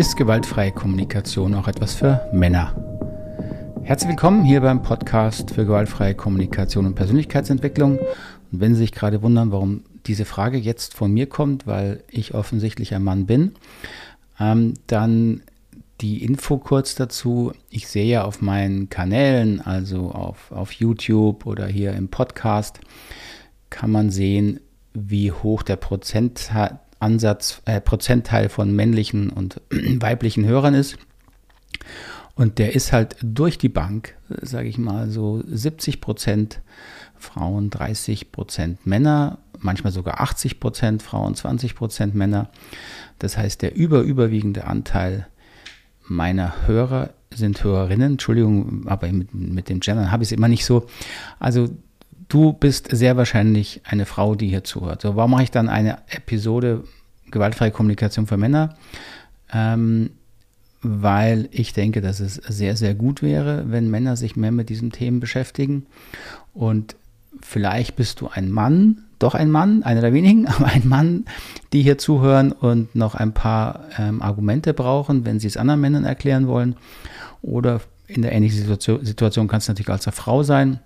Ist gewaltfreie Kommunikation auch etwas für Männer? Herzlich willkommen hier beim Podcast für gewaltfreie Kommunikation und Persönlichkeitsentwicklung. Und wenn Sie sich gerade wundern, warum diese Frage jetzt von mir kommt, weil ich offensichtlich ein Mann bin, ähm, dann die Info kurz dazu. Ich sehe ja auf meinen Kanälen, also auf, auf YouTube oder hier im Podcast, kann man sehen, wie hoch der Prozentansatz, äh, Prozentteil von männlichen und weiblichen Hörern ist. Und der ist halt durch die Bank, sage ich mal, so 70 Prozent Frauen, 30 Prozent Männer, manchmal sogar 80 Prozent Frauen, 20 Prozent Männer. Das heißt, der überüberwiegende Anteil meiner Hörer sind Hörerinnen. Entschuldigung, aber mit, mit dem Gendern habe ich es immer nicht so. Also du bist sehr wahrscheinlich eine Frau, die hier zuhört. So, warum mache ich dann eine Episode gewaltfreie Kommunikation für Männer? Ähm, weil ich denke, dass es sehr, sehr gut wäre, wenn Männer sich mehr mit diesen Themen beschäftigen. Und vielleicht bist du ein Mann, doch ein Mann, einer der wenigen, aber ein Mann, die hier zuhören und noch ein paar ähm, Argumente brauchen, wenn sie es anderen Männern erklären wollen. Oder in der ähnlichen Situation, Situation kann es natürlich als eine Frau sein,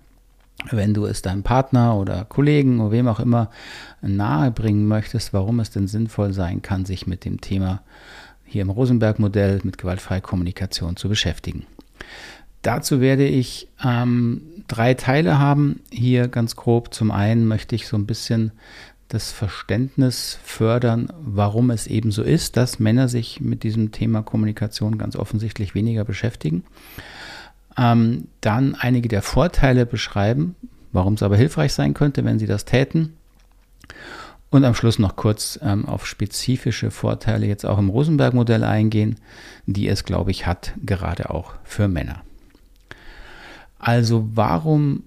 wenn du es deinem Partner oder Kollegen oder wem auch immer nahebringen möchtest, warum es denn sinnvoll sein kann, sich mit dem Thema hier im Rosenberg-Modell mit gewaltfreier Kommunikation zu beschäftigen. Dazu werde ich ähm, drei Teile haben. Hier ganz grob. Zum einen möchte ich so ein bisschen das Verständnis fördern, warum es eben so ist, dass Männer sich mit diesem Thema Kommunikation ganz offensichtlich weniger beschäftigen. Ähm, dann einige der Vorteile beschreiben, warum es aber hilfreich sein könnte, wenn sie das täten. Und am Schluss noch kurz ähm, auf spezifische Vorteile jetzt auch im Rosenberg-Modell eingehen, die es, glaube ich, hat, gerade auch für Männer. Also warum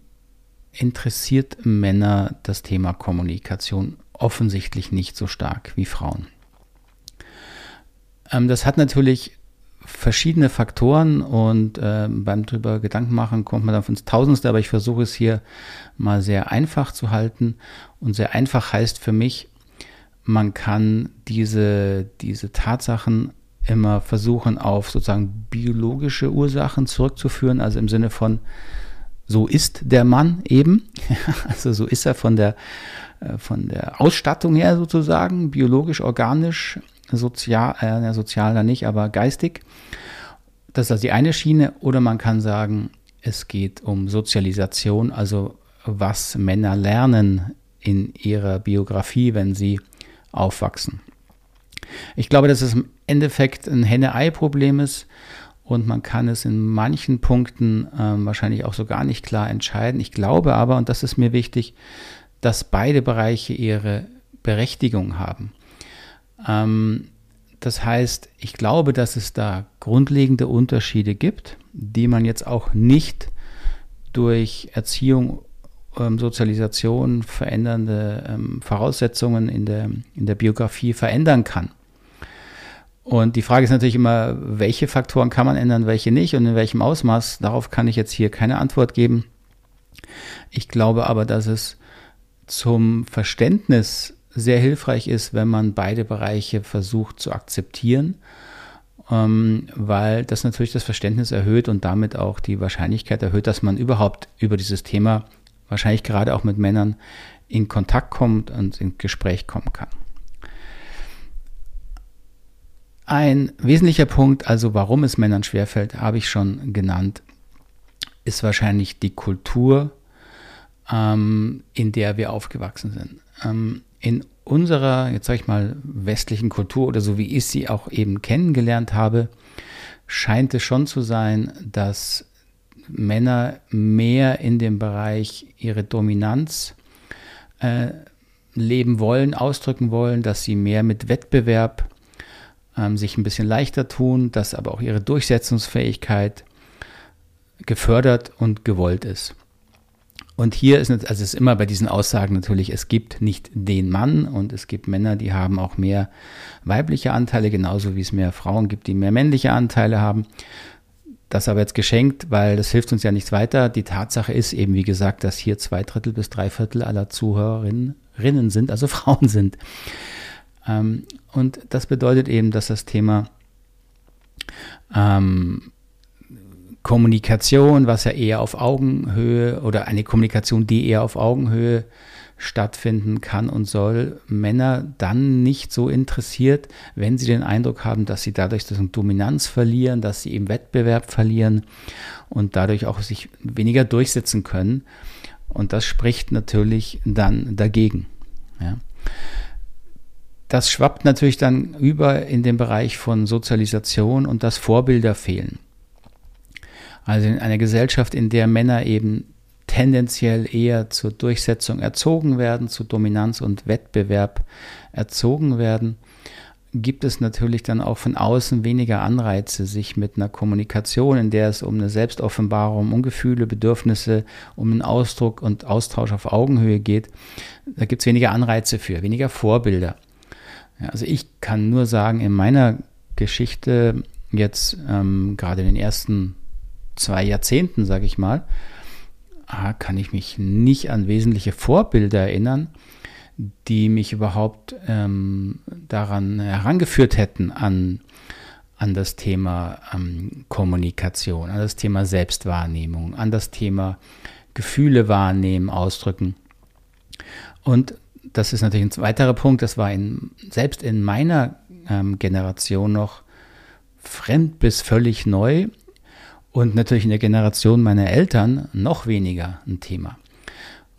interessiert Männer das Thema Kommunikation offensichtlich nicht so stark wie Frauen? Ähm, das hat natürlich verschiedene Faktoren und äh, beim drüber Gedanken machen kommt man auf ins Tausendste, aber ich versuche es hier mal sehr einfach zu halten. Und sehr einfach heißt für mich, man kann diese, diese Tatsachen immer versuchen auf sozusagen biologische Ursachen zurückzuführen, also im Sinne von, so ist der Mann eben, also so ist er von der, äh, von der Ausstattung her sozusagen, biologisch, organisch, sozial, äh, sozial dann nicht, aber geistig. Das ist also die eine Schiene. Oder man kann sagen, es geht um Sozialisation, also was Männer lernen in ihrer Biografie, wenn sie aufwachsen. Ich glaube, dass es im Endeffekt ein Henne-Ei-Problem ist und man kann es in manchen Punkten äh, wahrscheinlich auch so gar nicht klar entscheiden. Ich glaube aber, und das ist mir wichtig, dass beide Bereiche ihre Berechtigung haben. Ähm, das heißt, ich glaube, dass es da grundlegende Unterschiede gibt, die man jetzt auch nicht durch Erziehung, ähm, Sozialisation, verändernde ähm, Voraussetzungen in der, in der Biografie verändern kann. Und die Frage ist natürlich immer, welche Faktoren kann man ändern, welche nicht und in welchem Ausmaß. Darauf kann ich jetzt hier keine Antwort geben. Ich glaube aber, dass es zum Verständnis sehr hilfreich ist, wenn man beide Bereiche versucht zu akzeptieren, ähm, weil das natürlich das Verständnis erhöht und damit auch die Wahrscheinlichkeit erhöht, dass man überhaupt über dieses Thema, wahrscheinlich gerade auch mit Männern, in Kontakt kommt und in Gespräch kommen kann. Ein wesentlicher Punkt, also warum es Männern schwerfällt, habe ich schon genannt, ist wahrscheinlich die Kultur, ähm, in der wir aufgewachsen sind. Ähm, in unserer, jetzt sage ich mal, westlichen Kultur oder so wie ich sie auch eben kennengelernt habe, scheint es schon zu sein, dass Männer mehr in dem Bereich ihre Dominanz äh, leben wollen, ausdrücken wollen, dass sie mehr mit Wettbewerb ähm, sich ein bisschen leichter tun, dass aber auch ihre Durchsetzungsfähigkeit gefördert und gewollt ist. Und hier ist, also es ist immer bei diesen Aussagen natürlich, es gibt nicht den Mann und es gibt Männer, die haben auch mehr weibliche Anteile, genauso wie es mehr Frauen gibt, die mehr männliche Anteile haben. Das aber jetzt geschenkt, weil das hilft uns ja nichts weiter. Die Tatsache ist eben, wie gesagt, dass hier zwei Drittel bis drei Viertel aller Zuhörerinnen sind, also Frauen sind. Ähm, und das bedeutet eben, dass das Thema ähm, Kommunikation, was ja eher auf Augenhöhe oder eine Kommunikation, die eher auf Augenhöhe stattfinden kann und soll, Männer dann nicht so interessiert, wenn sie den Eindruck haben, dass sie dadurch Dominanz verlieren, dass sie im Wettbewerb verlieren und dadurch auch sich weniger durchsetzen können. Und das spricht natürlich dann dagegen. Ja. Das schwappt natürlich dann über in den Bereich von Sozialisation und dass Vorbilder fehlen. Also in einer Gesellschaft, in der Männer eben tendenziell eher zur Durchsetzung erzogen werden, zu Dominanz und Wettbewerb erzogen werden, gibt es natürlich dann auch von außen weniger Anreize, sich mit einer Kommunikation, in der es um eine Selbstoffenbarung, um Gefühle, Bedürfnisse, um einen Ausdruck und Austausch auf Augenhöhe geht, da gibt es weniger Anreize für, weniger Vorbilder. Ja, also ich kann nur sagen, in meiner Geschichte jetzt ähm, gerade in den ersten zwei Jahrzehnten, sage ich mal, ah, kann ich mich nicht an wesentliche Vorbilder erinnern, die mich überhaupt ähm, daran herangeführt hätten an, an das Thema ähm, Kommunikation, an das Thema Selbstwahrnehmung, an das Thema Gefühle wahrnehmen, ausdrücken. Und das ist natürlich ein weiterer Punkt, das war in, selbst in meiner ähm, Generation noch fremd bis völlig neu und natürlich in der Generation meiner Eltern noch weniger ein Thema.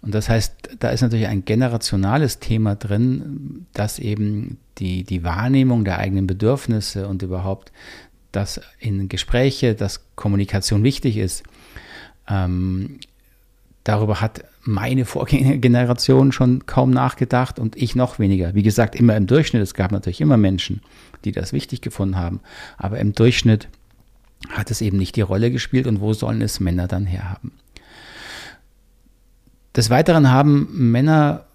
Und das heißt, da ist natürlich ein generationales Thema drin, dass eben die, die Wahrnehmung der eigenen Bedürfnisse und überhaupt, dass in Gespräche, dass Kommunikation wichtig ist, ähm, darüber hat meine Vorgängergeneration schon kaum nachgedacht und ich noch weniger. Wie gesagt, immer im Durchschnitt. Es gab natürlich immer Menschen, die das wichtig gefunden haben, aber im Durchschnitt hat es eben nicht die Rolle gespielt und wo sollen es Männer dann herhaben? Des Weiteren haben Männer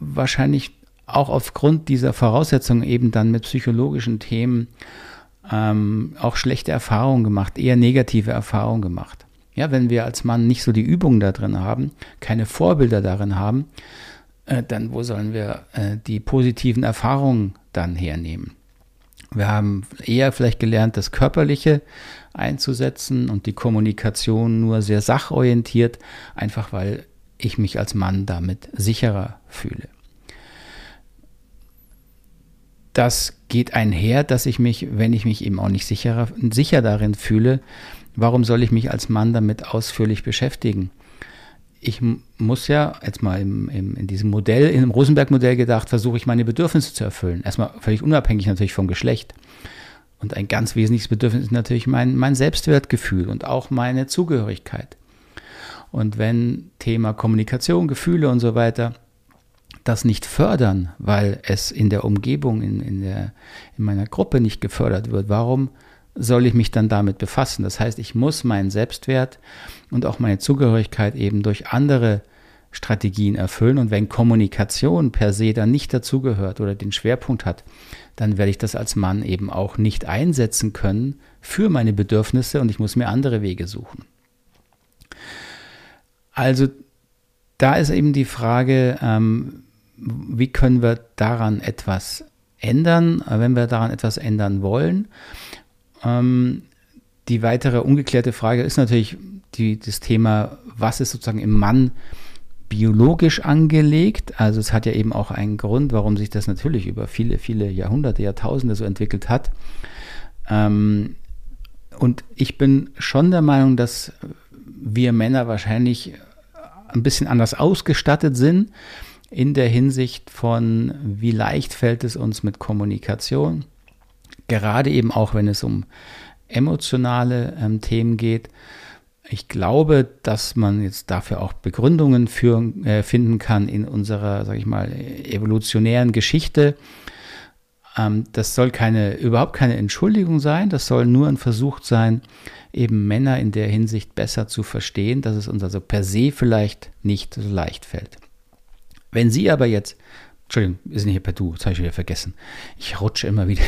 wahrscheinlich auch aufgrund dieser Voraussetzungen eben dann mit psychologischen Themen ähm, auch schlechte Erfahrungen gemacht, eher negative Erfahrungen gemacht. Ja, wenn wir als Mann nicht so die Übung da drin haben, keine Vorbilder darin haben, äh, dann wo sollen wir äh, die positiven Erfahrungen dann hernehmen? Wir haben eher vielleicht gelernt, das Körperliche einzusetzen und die Kommunikation nur sehr sachorientiert, einfach weil ich mich als Mann damit sicherer fühle. Das geht einher, dass ich mich, wenn ich mich eben auch nicht sicherer, sicher darin fühle, warum soll ich mich als Mann damit ausführlich beschäftigen? Ich muss ja jetzt mal im, im, in diesem Modell, in dem Rosenberg-Modell gedacht, versuche ich meine Bedürfnisse zu erfüllen. Erstmal völlig unabhängig natürlich vom Geschlecht. Und ein ganz wesentliches Bedürfnis ist natürlich mein, mein Selbstwertgefühl und auch meine Zugehörigkeit. Und wenn Thema Kommunikation, Gefühle und so weiter das nicht fördern, weil es in der Umgebung, in, in, der, in meiner Gruppe nicht gefördert wird, warum soll ich mich dann damit befassen? Das heißt, ich muss meinen Selbstwert und auch meine Zugehörigkeit eben durch andere Strategien erfüllen. Und wenn Kommunikation per se dann nicht dazugehört oder den Schwerpunkt hat, dann werde ich das als Mann eben auch nicht einsetzen können für meine Bedürfnisse und ich muss mir andere Wege suchen. Also da ist eben die Frage, ähm, wie können wir daran etwas ändern, wenn wir daran etwas ändern wollen. Ähm, die weitere ungeklärte Frage ist natürlich die, das Thema, was ist sozusagen im Mann biologisch angelegt. Also es hat ja eben auch einen Grund, warum sich das natürlich über viele, viele Jahrhunderte, Jahrtausende so entwickelt hat. Ähm, und ich bin schon der Meinung, dass wir Männer wahrscheinlich ein bisschen anders ausgestattet sind in der Hinsicht von, wie leicht fällt es uns mit Kommunikation, gerade eben auch wenn es um emotionale ähm, Themen geht. Ich glaube, dass man jetzt dafür auch Begründungen für, äh, finden kann in unserer, sag ich mal, evolutionären Geschichte. Ähm, das soll keine, überhaupt keine Entschuldigung sein, das soll nur ein Versuch sein, eben Männer in der Hinsicht besser zu verstehen, dass es uns also per se vielleicht nicht so leicht fällt. Wenn Sie aber jetzt Entschuldigung, wir sind hier per Du, das habe ich wieder vergessen. Ich rutsche immer wieder.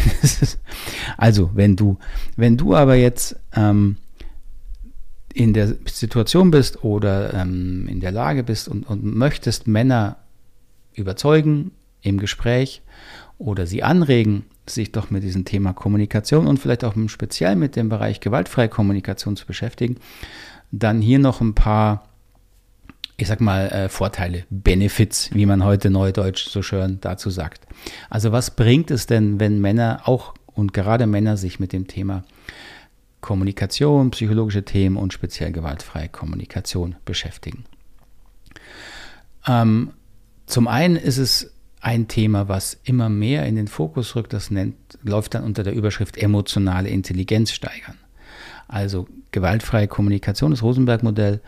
also, wenn du, wenn du aber jetzt ähm, in der Situation bist oder ähm, in der Lage bist und, und möchtest Männer überzeugen im Gespräch oder sie anregen, sich doch mit diesem Thema Kommunikation und vielleicht auch speziell mit dem Bereich gewaltfreie Kommunikation zu beschäftigen, dann hier noch ein paar, ich sag mal, äh, Vorteile, Benefits, wie man heute neudeutsch so schön dazu sagt. Also was bringt es denn, wenn Männer auch und gerade Männer sich mit dem Thema Kommunikation, psychologische Themen und speziell gewaltfreie Kommunikation beschäftigen? Ähm, zum einen ist es ein Thema, was immer mehr in den Fokus rückt, das nennt, läuft dann unter der Überschrift emotionale Intelligenz steigern. Also gewaltfreie Kommunikation, das Rosenberg-Modell,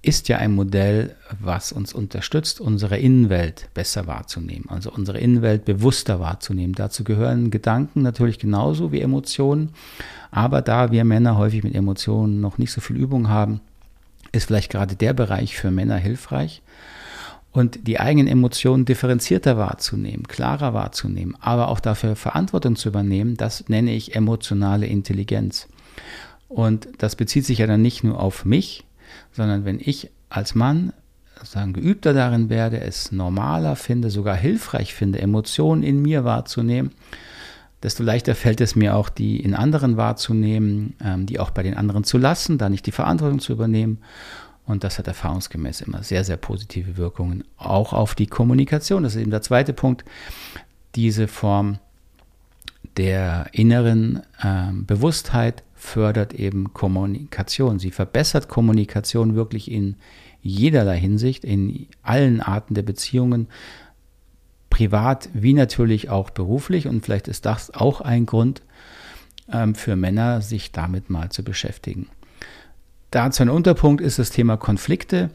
ist ja ein Modell, was uns unterstützt, unsere Innenwelt besser wahrzunehmen, also unsere Innenwelt bewusster wahrzunehmen. Dazu gehören Gedanken natürlich genauso wie Emotionen, aber da wir Männer häufig mit Emotionen noch nicht so viel Übung haben, ist vielleicht gerade der Bereich für Männer hilfreich und die eigenen Emotionen differenzierter wahrzunehmen, klarer wahrzunehmen, aber auch dafür Verantwortung zu übernehmen, das nenne ich emotionale Intelligenz. Und das bezieht sich ja dann nicht nur auf mich, sondern wenn ich als Mann sagen, geübter darin werde, es normaler finde, sogar hilfreich finde, Emotionen in mir wahrzunehmen, desto leichter fällt es mir auch, die in anderen wahrzunehmen, ähm, die auch bei den anderen zu lassen, da nicht die Verantwortung zu übernehmen und das hat erfahrungsgemäß immer sehr, sehr positive Wirkungen, auch auf die Kommunikation. Das ist eben der zweite Punkt. Diese Form der inneren äh, Bewusstheit fördert eben Kommunikation. Sie verbessert Kommunikation wirklich in jederlei Hinsicht, in allen Arten der Beziehungen, privat wie natürlich auch beruflich. Und vielleicht ist das auch ein Grund ähm, für Männer, sich damit mal zu beschäftigen. Dazu ein Unterpunkt ist das Thema Konflikte.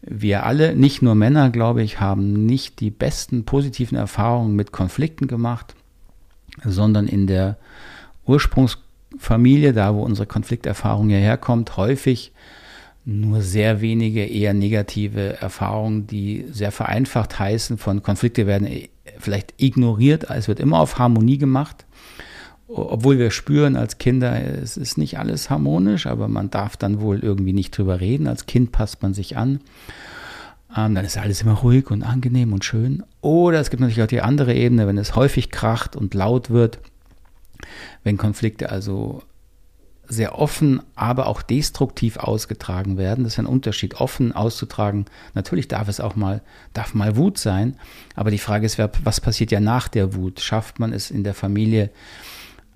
Wir alle, nicht nur Männer, glaube ich, haben nicht die besten positiven Erfahrungen mit Konflikten gemacht, sondern in der Ursprungsfamilie, da wo unsere Konflikterfahrung hierher häufig nur sehr wenige eher negative Erfahrungen, die sehr vereinfacht heißen von Konflikte werden vielleicht ignoriert, es wird immer auf Harmonie gemacht obwohl wir spüren als Kinder, es ist nicht alles harmonisch, aber man darf dann wohl irgendwie nicht drüber reden. Als Kind passt man sich an. Ähm, dann ist alles immer ruhig und angenehm und schön. Oder es gibt natürlich auch die andere Ebene, wenn es häufig kracht und laut wird, wenn Konflikte also sehr offen, aber auch destruktiv ausgetragen werden. Das ist ein Unterschied, offen auszutragen. Natürlich darf es auch mal, darf mal Wut sein, aber die Frage ist, was passiert ja nach der Wut? Schafft man es in der Familie,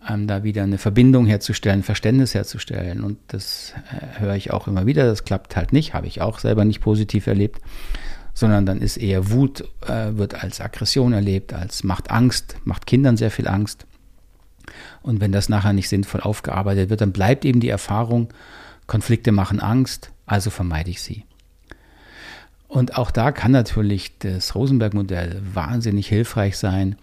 ähm, da wieder eine Verbindung herzustellen, Verständnis herzustellen. Und das äh, höre ich auch immer wieder. Das klappt halt nicht, habe ich auch selber nicht positiv erlebt, sondern dann ist eher Wut, äh, wird als Aggression erlebt, als macht Angst, macht Kindern sehr viel Angst. Und wenn das nachher nicht sinnvoll aufgearbeitet wird, dann bleibt eben die Erfahrung, Konflikte machen Angst, also vermeide ich sie. Und auch da kann natürlich das Rosenberg-Modell wahnsinnig hilfreich sein,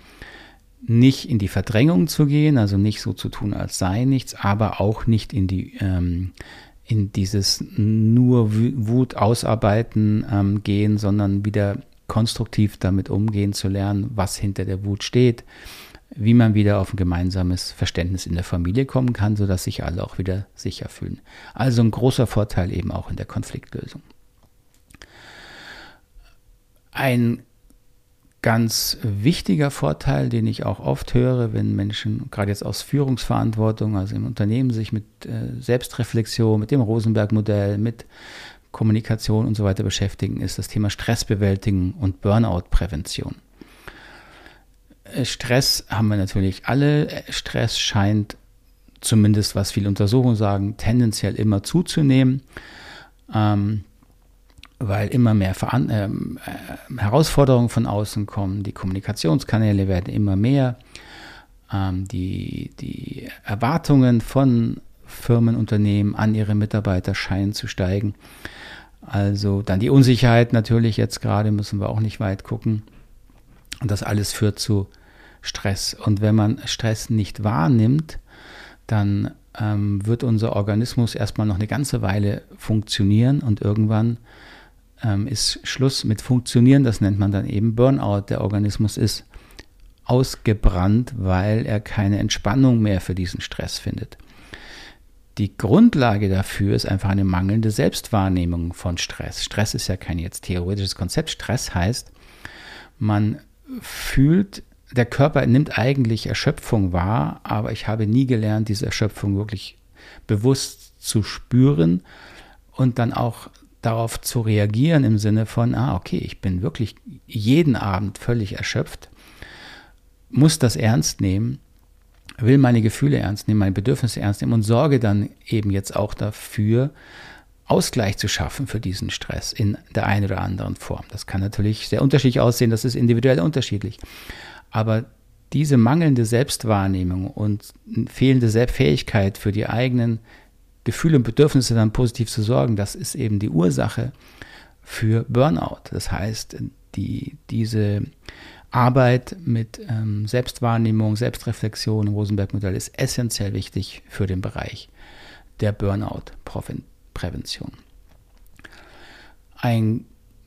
nicht in die Verdrängung zu gehen, also nicht so zu tun, als sei nichts, aber auch nicht in die ähm, in dieses nur Wut ausarbeiten ähm, gehen, sondern wieder konstruktiv damit umgehen zu lernen, was hinter der Wut steht, wie man wieder auf ein gemeinsames Verständnis in der Familie kommen kann, sodass sich alle auch wieder sicher fühlen. Also ein großer Vorteil eben auch in der Konfliktlösung. Ein ganz wichtiger Vorteil, den ich auch oft höre, wenn Menschen, gerade jetzt aus Führungsverantwortung, also im Unternehmen, sich mit äh, Selbstreflexion, mit dem Rosenberg-Modell, mit Kommunikation und so weiter beschäftigen, ist das Thema Stressbewältigung und Burnout-Prävention. Äh, Stress haben wir natürlich alle. Stress scheint, zumindest was viele Untersuchungen sagen, tendenziell immer zuzunehmen. Ähm, weil immer mehr Veran äh, Herausforderungen von außen kommen, die Kommunikationskanäle werden immer mehr, ähm, die, die Erwartungen von Firmen, Unternehmen an ihre Mitarbeiter scheinen zu steigen. Also dann die Unsicherheit natürlich jetzt gerade, müssen wir auch nicht weit gucken. Und das alles führt zu Stress. Und wenn man Stress nicht wahrnimmt, dann ähm, wird unser Organismus erstmal noch eine ganze Weile funktionieren und irgendwann ähm, ist Schluss mit Funktionieren. Das nennt man dann eben Burnout. Der Organismus ist ausgebrannt, weil er keine Entspannung mehr für diesen Stress findet. Die Grundlage dafür ist einfach eine mangelnde Selbstwahrnehmung von Stress. Stress ist ja kein jetzt theoretisches Konzept. Stress heißt, man fühlt der Körper nimmt eigentlich Erschöpfung wahr, aber ich habe nie gelernt, diese Erschöpfung wirklich bewusst zu spüren und dann auch darauf zu reagieren im Sinne von, ah, okay, ich bin wirklich jeden Abend völlig erschöpft, muss das ernst nehmen, will meine Gefühle ernst nehmen, meine Bedürfnisse ernst nehmen und sorge dann eben jetzt auch dafür, Ausgleich zu schaffen für diesen Stress in der einen oder anderen Form. Das kann natürlich sehr unterschiedlich aussehen, das ist individuell unterschiedlich. Aber diese mangelnde Selbstwahrnehmung und fehlende Fähigkeit für die eigenen Gefühle und Bedürfnisse dann positiv zu sorgen, das ist eben die Ursache für Burnout. Das heißt, die, diese Arbeit mit ähm, Selbstwahrnehmung, Selbstreflexion im Rosenberg-Modell ist essentiell wichtig für den Bereich der Burnout-Prävention. Ein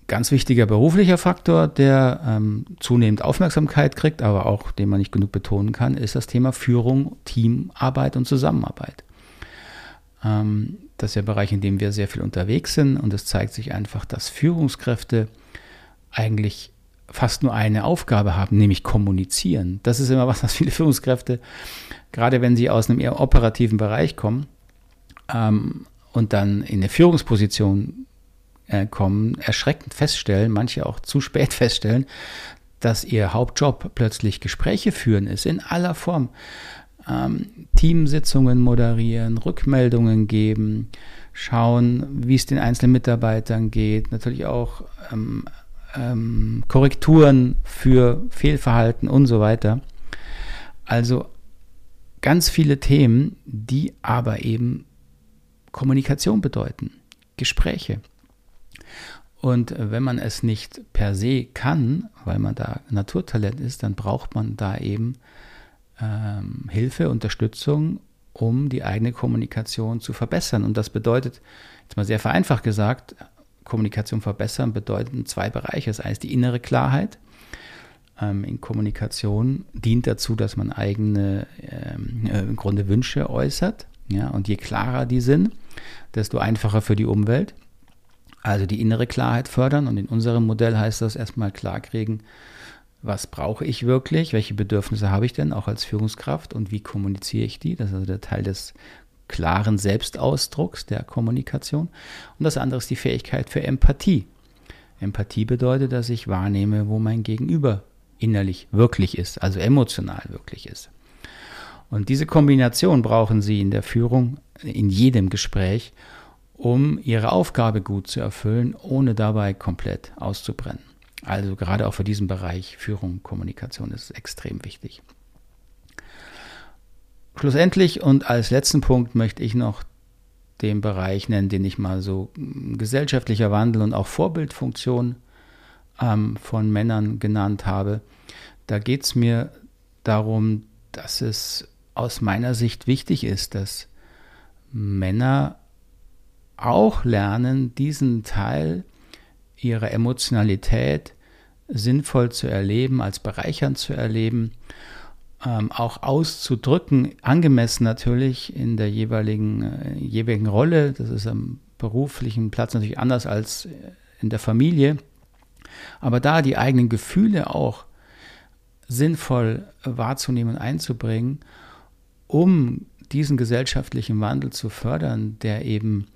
ganz wichtiger beruflicher Faktor, der ähm, zunehmend Aufmerksamkeit kriegt, aber auch den man nicht genug betonen kann, ist das Thema Führung, Teamarbeit und Zusammenarbeit. Ähm, das ist der Bereich, in dem wir sehr viel unterwegs sind und es zeigt sich einfach, dass Führungskräfte eigentlich fast nur eine Aufgabe haben, nämlich kommunizieren. Das ist immer was, was viele Führungskräfte, gerade wenn sie aus einem eher operativen Bereich kommen ähm, und dann in eine Führungsposition kommen, erschreckend feststellen, manche auch zu spät feststellen, dass ihr Hauptjob plötzlich Gespräche führen ist, in aller Form ähm, Teamsitzungen moderieren, Rückmeldungen geben, schauen, wie es den einzelnen Mitarbeitern geht, natürlich auch ähm, ähm, Korrekturen für Fehlverhalten und so weiter. Also ganz viele Themen, die aber eben Kommunikation bedeuten, Gespräche. Und wenn man es nicht per se kann, weil man da Naturtalent ist, dann braucht man da eben ähm, Hilfe, Unterstützung, um die eigene Kommunikation zu verbessern. Und das bedeutet, jetzt mal sehr vereinfacht gesagt, Kommunikation verbessern bedeutet zwei Bereiche. Das eine ist die innere Klarheit. Ähm, in Kommunikation dient dazu, dass man eigene ähm, äh, im Grunde Wünsche äußert. Ja, und je klarer die sind, desto einfacher für die Umwelt. Also die innere Klarheit fördern. Und in unserem Modell heißt das erstmal klarkriegen, was brauche ich wirklich, welche Bedürfnisse habe ich denn auch als Führungskraft und wie kommuniziere ich die. Das ist also der Teil des klaren Selbstausdrucks der Kommunikation. Und das andere ist die Fähigkeit für Empathie. Empathie bedeutet, dass ich wahrnehme, wo mein Gegenüber innerlich wirklich ist, also emotional wirklich ist. Und diese Kombination brauchen Sie in der Führung, in jedem Gespräch, um Ihre Aufgabe gut zu erfüllen, ohne dabei komplett auszubrennen. Also gerade auch für diesen Bereich Führung, Kommunikation ist extrem wichtig. Schlussendlich und als letzten Punkt möchte ich noch den Bereich nennen, den ich mal so hm, gesellschaftlicher Wandel und auch Vorbildfunktion ähm, von Männern genannt habe. Da geht es mir darum, dass es aus meiner Sicht wichtig ist, dass Männer auch lernen, diesen Teil ihre Emotionalität sinnvoll zu erleben, als bereichernd zu erleben, ähm, auch auszudrücken, angemessen natürlich in der jeweiligen, äh, jeweiligen Rolle. Das ist am beruflichen Platz natürlich anders als in der Familie. Aber da die eigenen Gefühle auch sinnvoll wahrzunehmen und einzubringen, um diesen gesellschaftlichen Wandel zu fördern, der eben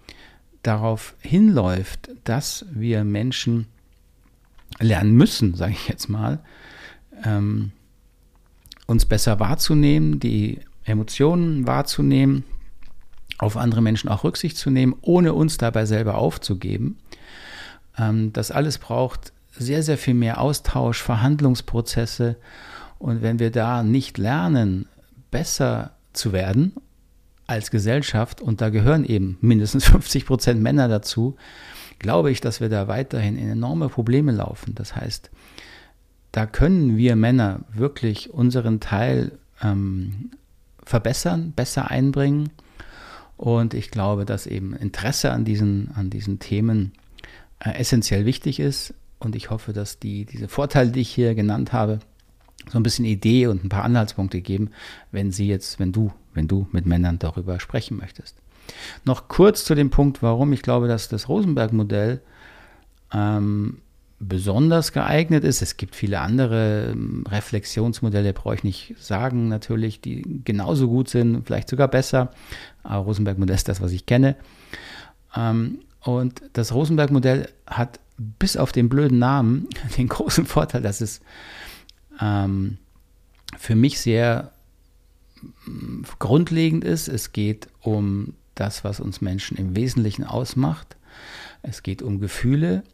darauf hinläuft, dass wir Menschen lernen müssen, sage ich jetzt mal, ähm, uns besser wahrzunehmen, die Emotionen wahrzunehmen, auf andere Menschen auch Rücksicht zu nehmen, ohne uns dabei selber aufzugeben. Ähm, das alles braucht sehr, sehr viel mehr Austausch, Verhandlungsprozesse. Und wenn wir da nicht lernen, besser zu werden als Gesellschaft, und da gehören eben mindestens 50 Prozent Männer dazu, glaube ich, dass wir da weiterhin in enorme Probleme laufen. Das heißt, da können wir Männer wirklich unseren Teil ähm, verbessern, besser einbringen. Und ich glaube, dass eben Interesse an diesen, an diesen Themen äh, essentiell wichtig ist. Und ich hoffe, dass die, diese Vorteile, die ich hier genannt habe, so ein bisschen Idee und ein paar Anhaltspunkte geben, wenn sie jetzt, wenn du, wenn du mit Männern darüber sprechen möchtest. Noch kurz zu dem Punkt, warum ich glaube, dass das Rosenberg-Modell ähm, besonders geeignet ist. Es gibt viele andere ähm, Reflexionsmodelle, brauche ich nicht sagen, natürlich, die genauso gut sind, vielleicht sogar besser. Aber Rosenberg-Modell ist das, was ich kenne. Ähm, und das Rosenberg-Modell hat bis auf den blöden Namen den großen Vorteil, dass es ähm, für mich sehr mm, grundlegend ist. Es geht um das, was uns Menschen im Wesentlichen ausmacht. Es geht um Gefühle.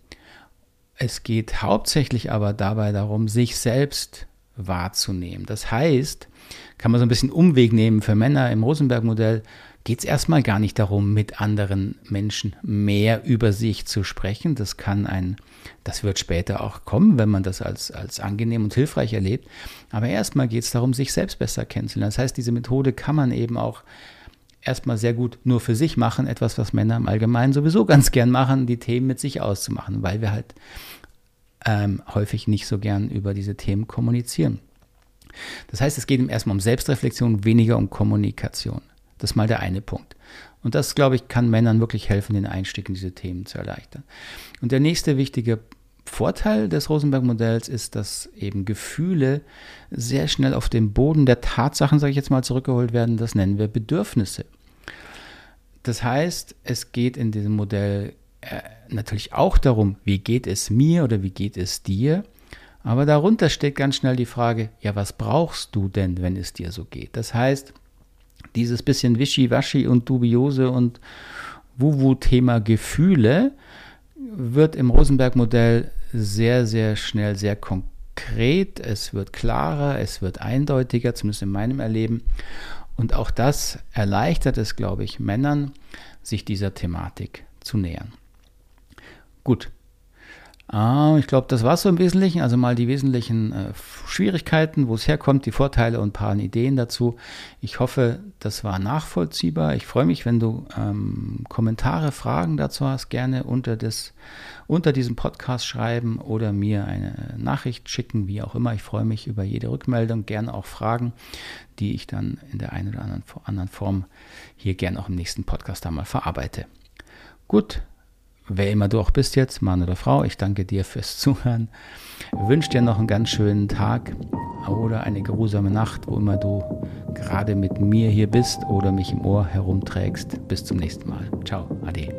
Es geht hauptsächlich aber dabei darum, sich selbst wahrzunehmen. Das heißt, kann man so ein bisschen Umweg nehmen für Männer im Rosenberg-Modell, geht es erstmal gar nicht darum, mit anderen Menschen mehr über sich zu sprechen. Das kann ein, das wird später auch kommen, wenn man das als, als angenehm und hilfreich erlebt. Aber erstmal geht es darum, sich selbst besser kennenzulernen. Das heißt, diese Methode kann man eben auch erstmal sehr gut nur für sich machen, etwas, was Männer im Allgemeinen sowieso ganz gern machen, die Themen mit sich auszumachen, weil wir halt ähm, häufig nicht so gern über diese Themen kommunizieren. Das heißt, es geht ihm erstmal um Selbstreflexion, weniger um Kommunikation. Das ist mal der eine Punkt. Und das, glaube ich, kann Männern wirklich helfen, den Einstieg in diese Themen zu erleichtern. Und der nächste wichtige Vorteil des Rosenberg-Modells ist, dass eben Gefühle sehr schnell auf den Boden der Tatsachen, sage ich jetzt mal, zurückgeholt werden. Das nennen wir Bedürfnisse. Das heißt, es geht in diesem Modell äh, natürlich auch darum, wie geht es mir oder wie geht es dir. Aber darunter steht ganz schnell die Frage, ja, was brauchst du denn, wenn es dir so geht? Das heißt, dieses bisschen Wischiwaschi und dubiose und Wuwu-Thema Gefühle wird im Rosenberg-Modell sehr, sehr schnell sehr konkret. Es wird klarer, es wird eindeutiger, zumindest in meinem Erleben. Und auch das erleichtert es, glaube ich, Männern, sich dieser Thematik zu nähern. Gut, Ah, ich glaube, das war es so im Wesentlichen. Also mal die wesentlichen äh, Schwierigkeiten, wo es herkommt, die Vorteile und ein paar Ideen dazu. Ich hoffe, das war nachvollziehbar. Ich freue mich, wenn du ähm, Kommentare, Fragen dazu hast, gerne unter, das, unter diesem Podcast schreiben oder mir eine Nachricht schicken, wie auch immer. Ich freue mich über jede Rückmeldung, gerne auch Fragen, die ich dann in der einen oder anderen, anderen Form hier gerne auch im nächsten Podcast einmal verarbeite. Gut, wer immer du auch bist jetzt, Mann oder Frau, ich danke dir fürs Zuhören. Wünsche dir noch einen ganz schönen Tag oder eine geruhsame Nacht, wo immer du gerade mit mir hier bist oder mich im Ohr herumträgst. Bis zum nächsten Mal. Ciao, ade.